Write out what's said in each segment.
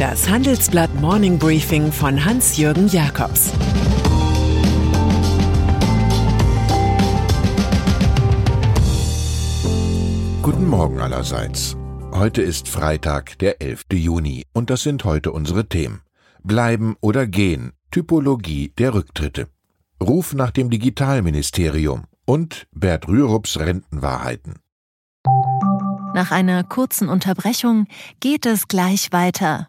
Das Handelsblatt Morning Briefing von Hans-Jürgen Jakobs Guten Morgen allerseits. Heute ist Freitag, der 11. Juni, und das sind heute unsere Themen. Bleiben oder gehen, Typologie der Rücktritte. Ruf nach dem Digitalministerium und Bert Rürups Rentenwahrheiten. Nach einer kurzen Unterbrechung geht es gleich weiter.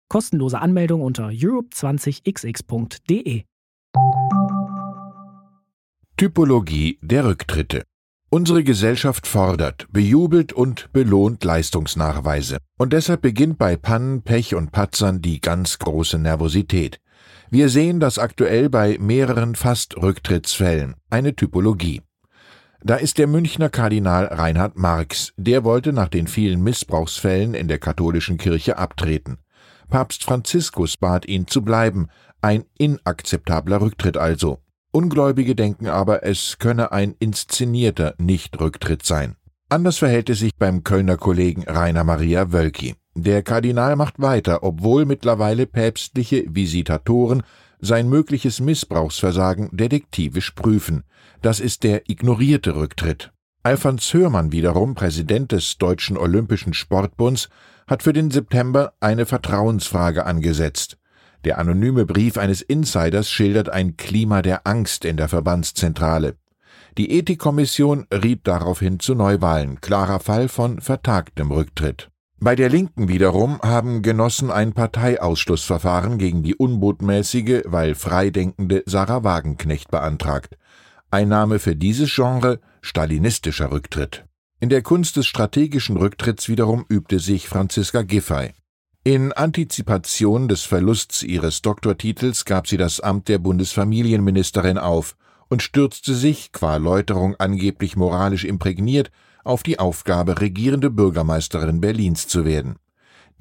Kostenlose Anmeldung unter europe20xx.de. Typologie der Rücktritte. Unsere Gesellschaft fordert, bejubelt und belohnt Leistungsnachweise. Und deshalb beginnt bei Pannen, Pech und Patzern die ganz große Nervosität. Wir sehen das aktuell bei mehreren Fast-Rücktrittsfällen, eine Typologie. Da ist der Münchner Kardinal Reinhard Marx, der wollte nach den vielen Missbrauchsfällen in der katholischen Kirche abtreten. Papst Franziskus bat ihn zu bleiben, ein inakzeptabler Rücktritt also. Ungläubige denken aber, es könne ein inszenierter Nichtrücktritt sein. Anders verhält es sich beim Kölner Kollegen Rainer Maria Wölki. Der Kardinal macht weiter, obwohl mittlerweile päpstliche Visitatoren sein mögliches Missbrauchsversagen detektivisch prüfen. Das ist der ignorierte Rücktritt. Alfons Hörmann wiederum, Präsident des Deutschen Olympischen Sportbunds, hat für den September eine Vertrauensfrage angesetzt. Der anonyme Brief eines Insiders schildert ein Klima der Angst in der Verbandszentrale. Die Ethikkommission riet daraufhin zu Neuwahlen, klarer Fall von vertagtem Rücktritt. Bei der Linken wiederum haben Genossen ein Parteiausschlussverfahren gegen die unbotmäßige, weil freidenkende Sarah Wagenknecht beantragt. Ein Name für dieses Genre stalinistischer Rücktritt. In der Kunst des strategischen Rücktritts wiederum übte sich Franziska Giffey. In Antizipation des Verlusts ihres Doktortitels gab sie das Amt der Bundesfamilienministerin auf und stürzte sich, qua Läuterung angeblich moralisch imprägniert, auf die Aufgabe, regierende Bürgermeisterin Berlins zu werden.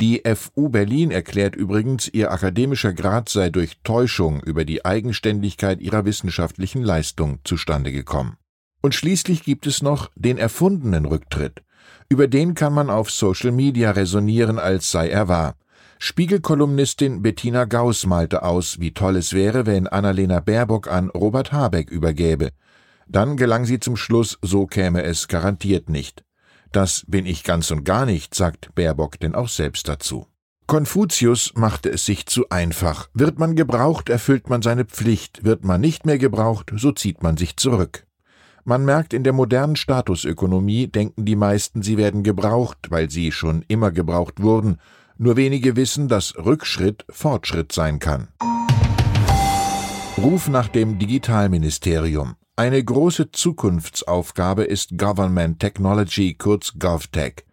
Die FU Berlin erklärt übrigens, ihr akademischer Grad sei durch Täuschung über die Eigenständigkeit ihrer wissenschaftlichen Leistung zustande gekommen. Und schließlich gibt es noch den erfundenen Rücktritt. Über den kann man auf Social Media resonieren, als sei er wahr. Spiegelkolumnistin Bettina Gauss malte aus, wie toll es wäre, wenn Annalena Baerbock an Robert Habeck übergäbe. Dann gelang sie zum Schluss, so käme es garantiert nicht. Das bin ich ganz und gar nicht, sagt Baerbock denn auch selbst dazu. Konfuzius machte es sich zu einfach. Wird man gebraucht, erfüllt man seine Pflicht, wird man nicht mehr gebraucht, so zieht man sich zurück. Man merkt, in der modernen Statusökonomie denken die meisten, sie werden gebraucht, weil sie schon immer gebraucht wurden. Nur wenige wissen, dass Rückschritt Fortschritt sein kann. Ruf nach dem Digitalministerium. Eine große Zukunftsaufgabe ist Government Technology, kurz GovTech.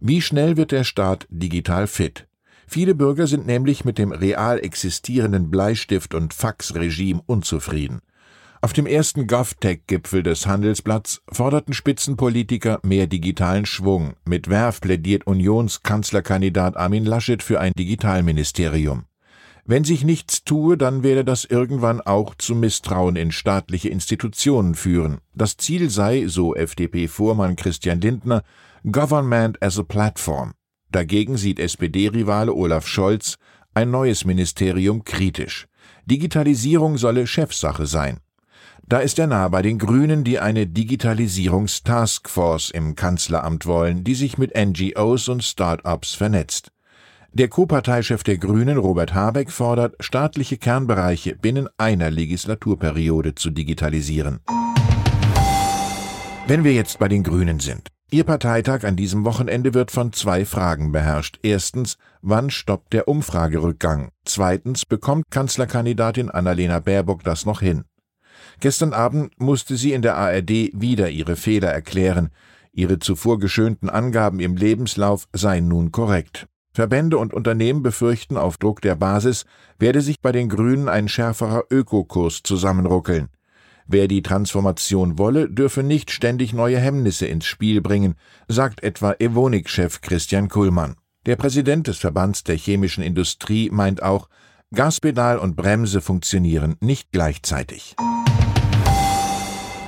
Wie schnell wird der Staat digital fit? Viele Bürger sind nämlich mit dem real existierenden Bleistift- und Faxregime unzufrieden. Auf dem ersten GovTech-Gipfel des Handelsblatts forderten Spitzenpolitiker mehr digitalen Schwung. Mit Werf plädiert Unionskanzlerkandidat Armin Laschet für ein Digitalministerium. Wenn sich nichts tue, dann werde das irgendwann auch zu Misstrauen in staatliche Institutionen führen. Das Ziel sei, so FDP-Vormann Christian Lindner, Government as a Platform. Dagegen sieht SPD-Rivale Olaf Scholz ein neues Ministerium kritisch. Digitalisierung solle Chefsache sein. Da ist er nahe bei den Grünen, die eine Digitalisierungstaskforce im Kanzleramt wollen, die sich mit NGOs und Start-ups vernetzt. Der Co-Parteichef der Grünen, Robert Habeck, fordert, staatliche Kernbereiche binnen einer Legislaturperiode zu digitalisieren. Wenn wir jetzt bei den Grünen sind. Ihr Parteitag an diesem Wochenende wird von zwei Fragen beherrscht. Erstens, wann stoppt der Umfragerückgang? Zweitens, bekommt Kanzlerkandidatin Annalena Baerbock das noch hin? Gestern Abend musste sie in der ARD wieder ihre Fehler erklären. Ihre zuvor geschönten Angaben im Lebenslauf seien nun korrekt. Verbände und Unternehmen befürchten, auf Druck der Basis werde sich bei den Grünen ein schärferer Ökokurs zusammenruckeln. Wer die Transformation wolle, dürfe nicht ständig neue Hemmnisse ins Spiel bringen, sagt etwa Evonik-Chef Christian Kuhlmann. Der Präsident des Verbands der chemischen Industrie meint auch, Gaspedal und Bremse funktionieren nicht gleichzeitig.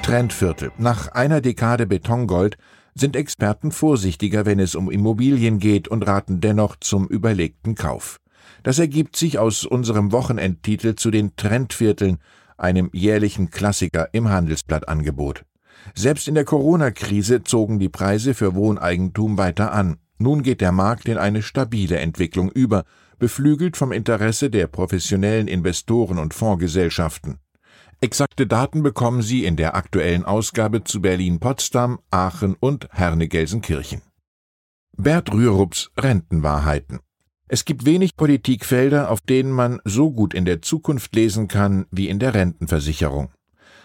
Trendviertel. Nach einer Dekade Betongold sind Experten vorsichtiger, wenn es um Immobilien geht und raten dennoch zum überlegten Kauf. Das ergibt sich aus unserem Wochenendtitel zu den Trendvierteln, einem jährlichen Klassiker im Handelsblattangebot. Selbst in der Corona-Krise zogen die Preise für Wohneigentum weiter an. Nun geht der Markt in eine stabile Entwicklung über, beflügelt vom Interesse der professionellen Investoren und Fondsgesellschaften. Exakte Daten bekommen Sie in der aktuellen Ausgabe zu Berlin-Potsdam, Aachen und Herne-Gelsenkirchen. Bert Rürups Rentenwahrheiten es gibt wenig Politikfelder, auf denen man so gut in der Zukunft lesen kann wie in der Rentenversicherung.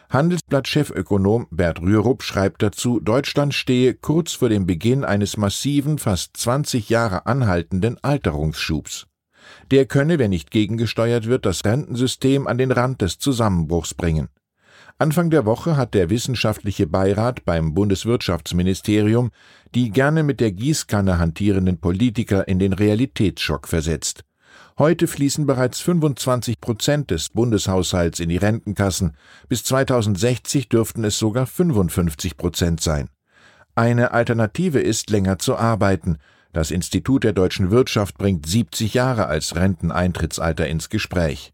Handelsblatt-Chefökonom Bert Rürup schreibt dazu, Deutschland stehe kurz vor dem Beginn eines massiven, fast 20 Jahre anhaltenden Alterungsschubs. Der könne, wenn nicht gegengesteuert wird, das Rentensystem an den Rand des Zusammenbruchs bringen. Anfang der Woche hat der wissenschaftliche Beirat beim Bundeswirtschaftsministerium die gerne mit der Gießkanne hantierenden Politiker in den Realitätsschock versetzt. Heute fließen bereits 25 Prozent des Bundeshaushalts in die Rentenkassen, bis 2060 dürften es sogar 55 Prozent sein. Eine Alternative ist, länger zu arbeiten. Das Institut der deutschen Wirtschaft bringt 70 Jahre als Renteneintrittsalter ins Gespräch.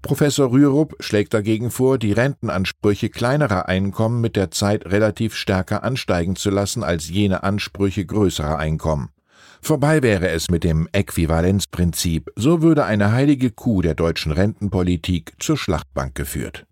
Professor Rürup schlägt dagegen vor, die Rentenansprüche kleinerer Einkommen mit der Zeit relativ stärker ansteigen zu lassen als jene Ansprüche größerer Einkommen. Vorbei wäre es mit dem Äquivalenzprinzip, so würde eine heilige Kuh der deutschen Rentenpolitik zur Schlachtbank geführt.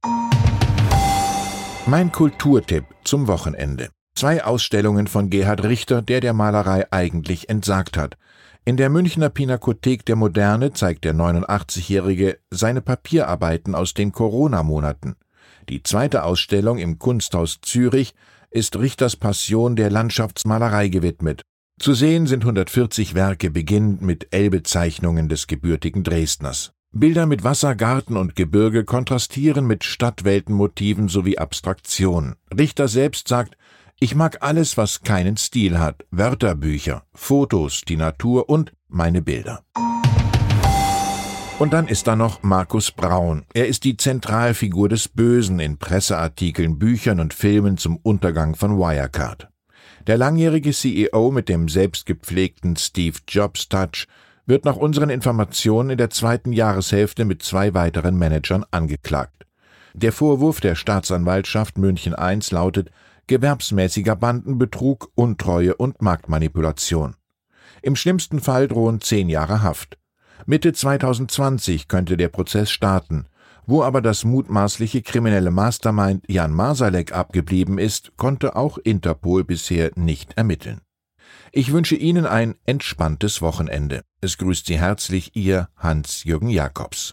Mein Kulturtipp zum Wochenende. Zwei Ausstellungen von Gerhard Richter, der der Malerei eigentlich entsagt hat. In der Münchner Pinakothek der Moderne zeigt der 89-Jährige seine Papierarbeiten aus den Corona-Monaten. Die zweite Ausstellung im Kunsthaus Zürich ist Richters Passion der Landschaftsmalerei gewidmet. Zu sehen sind 140 Werke, beginnend mit Elbezeichnungen des gebürtigen Dresdners. Bilder mit Wasser, Garten und Gebirge kontrastieren mit Stadtweltenmotiven sowie Abstraktion. Richter selbst sagt, ich mag alles, was keinen Stil hat. Wörterbücher, Fotos, die Natur und meine Bilder. Und dann ist da noch Markus Braun. Er ist die Zentralfigur des Bösen in Presseartikeln, Büchern und Filmen zum Untergang von Wirecard. Der langjährige CEO mit dem selbstgepflegten Steve Jobs Touch wird nach unseren Informationen in der zweiten Jahreshälfte mit zwei weiteren Managern angeklagt. Der Vorwurf der Staatsanwaltschaft München I lautet gewerbsmäßiger Bandenbetrug, Untreue und Marktmanipulation. Im schlimmsten Fall drohen zehn Jahre Haft. Mitte 2020 könnte der Prozess starten. Wo aber das mutmaßliche kriminelle Mastermind Jan Masalek abgeblieben ist, konnte auch Interpol bisher nicht ermitteln. Ich wünsche Ihnen ein entspanntes Wochenende. Es grüßt Sie herzlich Ihr Hans-Jürgen Jakobs.